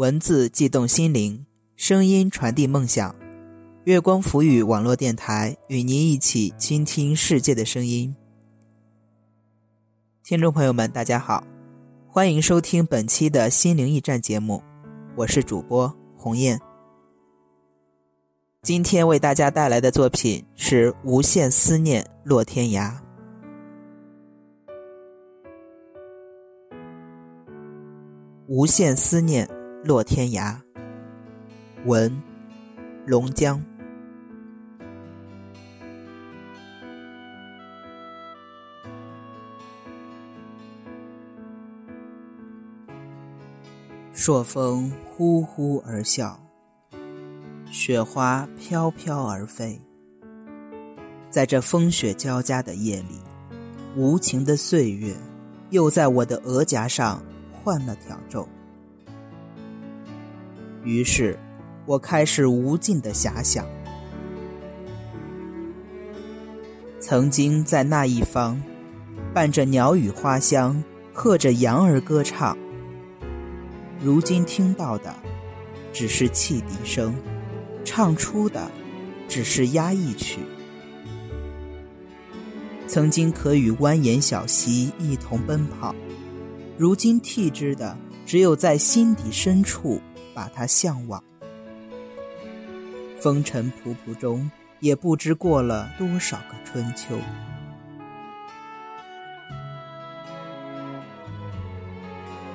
文字悸动心灵，声音传递梦想。月光浮语网络电台与您一起倾听世界的声音。听众朋友们，大家好，欢迎收听本期的心灵驿站节目，我是主播鸿雁。今天为大家带来的作品是《无限思念落天涯》。无限思念落天涯。文，龙江。朔风呼呼而啸，雪花飘飘而飞。在这风雪交加的夜里，无情的岁月又在我的额颊上。换了条皱，于是，我开始无尽的遐想。曾经在那一方，伴着鸟语花香，和着羊儿歌唱。如今听到的，只是汽笛声，唱出的，只是压抑曲。曾经可与蜿蜒小溪一同奔跑。如今替之的，只有在心底深处把它向往。风尘仆仆中，也不知过了多少个春秋。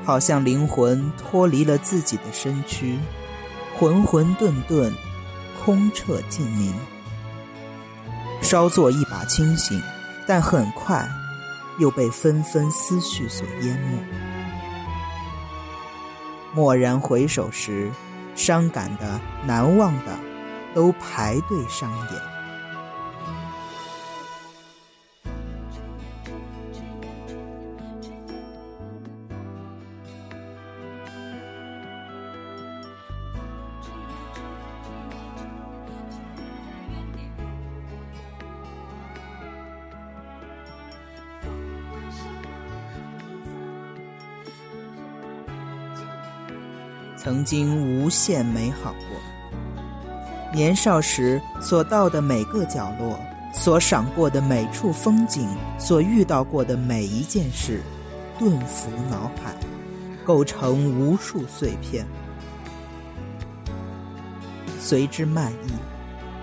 好像灵魂脱离了自己的身躯，浑浑沌沌，空澈静明。稍作一把清醒，但很快。又被纷纷思绪所淹没。蓦然回首时，伤感的、难忘的，都排队上演。曾经无限美好过，年少时所到的每个角落，所赏过的每处风景，所遇到过的每一件事，顿伏脑海，构成无数碎片，随之漫溢。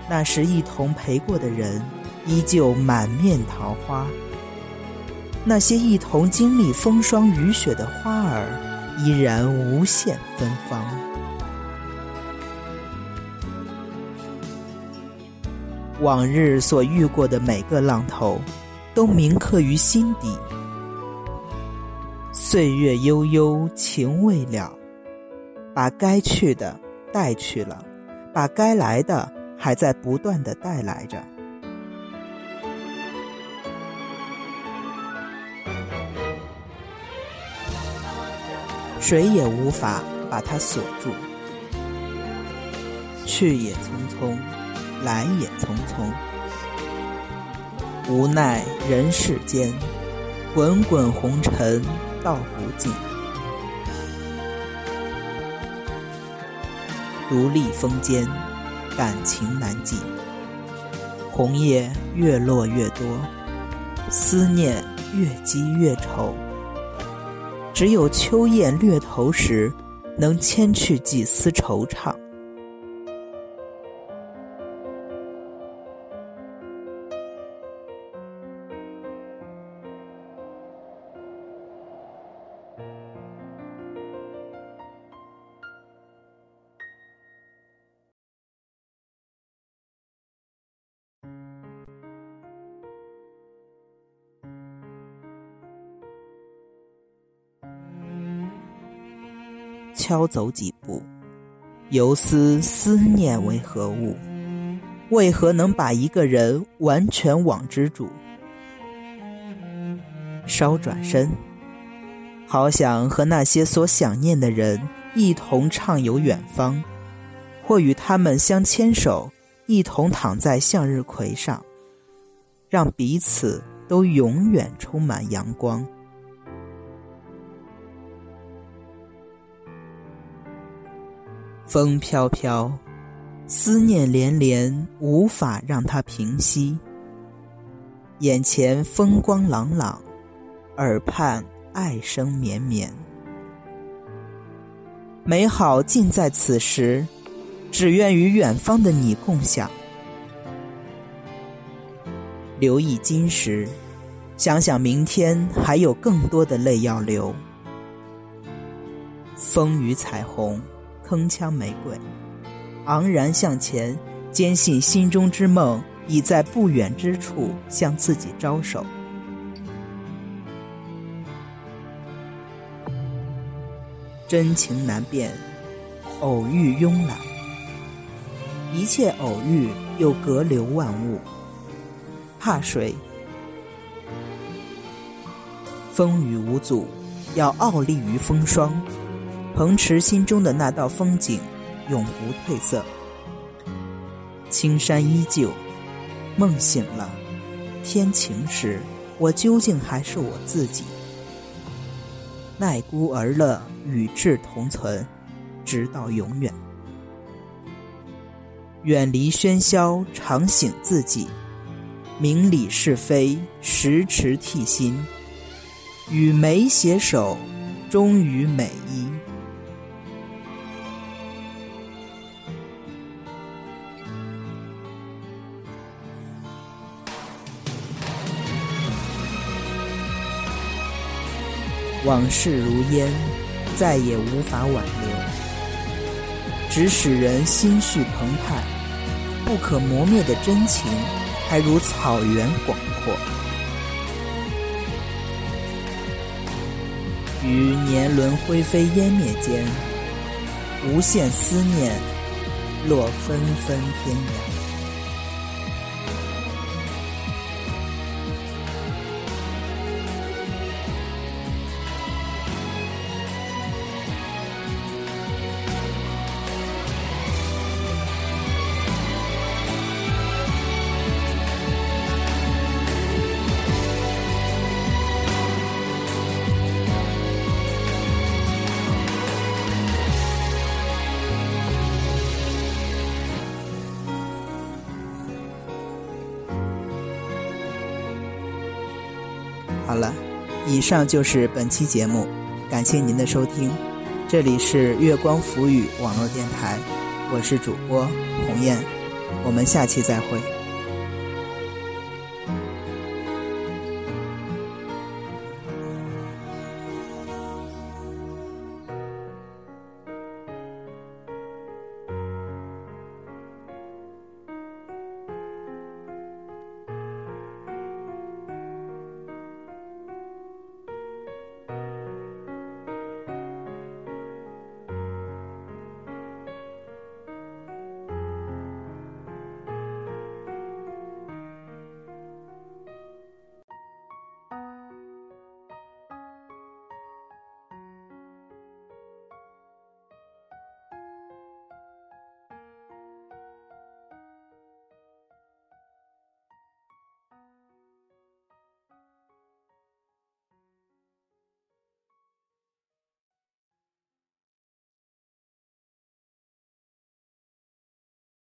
那时一同陪过的人，依旧满面桃花；那些一同经历风霜雨雪的花儿。依然无限芬芳。往日所遇过的每个浪头，都铭刻于心底。岁月悠悠，情未了，把该去的带去了，把该来的还在不断的带来着。谁也无法把它锁住，去也匆匆，来也匆匆。无奈人世间，滚滚红尘道不尽。独立风间，感情难尽。红叶越落越多，思念越积越稠。只有秋雁掠头时，能牵去几丝惆怅。敲走几步，犹思思念为何物？为何能把一个人完全网之住？稍转身，好想和那些所想念的人一同畅游远方，或与他们相牵手，一同躺在向日葵上，让彼此都永远充满阳光。风飘飘，思念连连，无法让它平息。眼前风光朗朗，耳畔爱声绵绵。美好尽在此时，只愿与远方的你共享。留意今时，想想明天，还有更多的泪要流。风雨彩虹，铿锵玫瑰，昂然向前，坚信心中之梦已在不远之处向自己招手。真情难辨，偶遇慵懒。一切偶遇又隔流万物，怕谁？风雨无阻，要傲立于风霜，彭池心中的那道风景，永不褪色。青山依旧，梦醒了，天晴时，我究竟还是我自己。奈孤而乐。与志同存，直到永远。远离喧嚣，常醒自己，明理是非，时时替心，与美携手，忠于美意。往事如烟。再也无法挽留，只使人心绪澎湃。不可磨灭的真情，还如草原广阔。于年轮灰飞烟灭间，无限思念落纷纷天涯。好了，以上就是本期节目，感谢您的收听，这里是月光浮语网络电台，我是主播鸿雁，我们下期再会。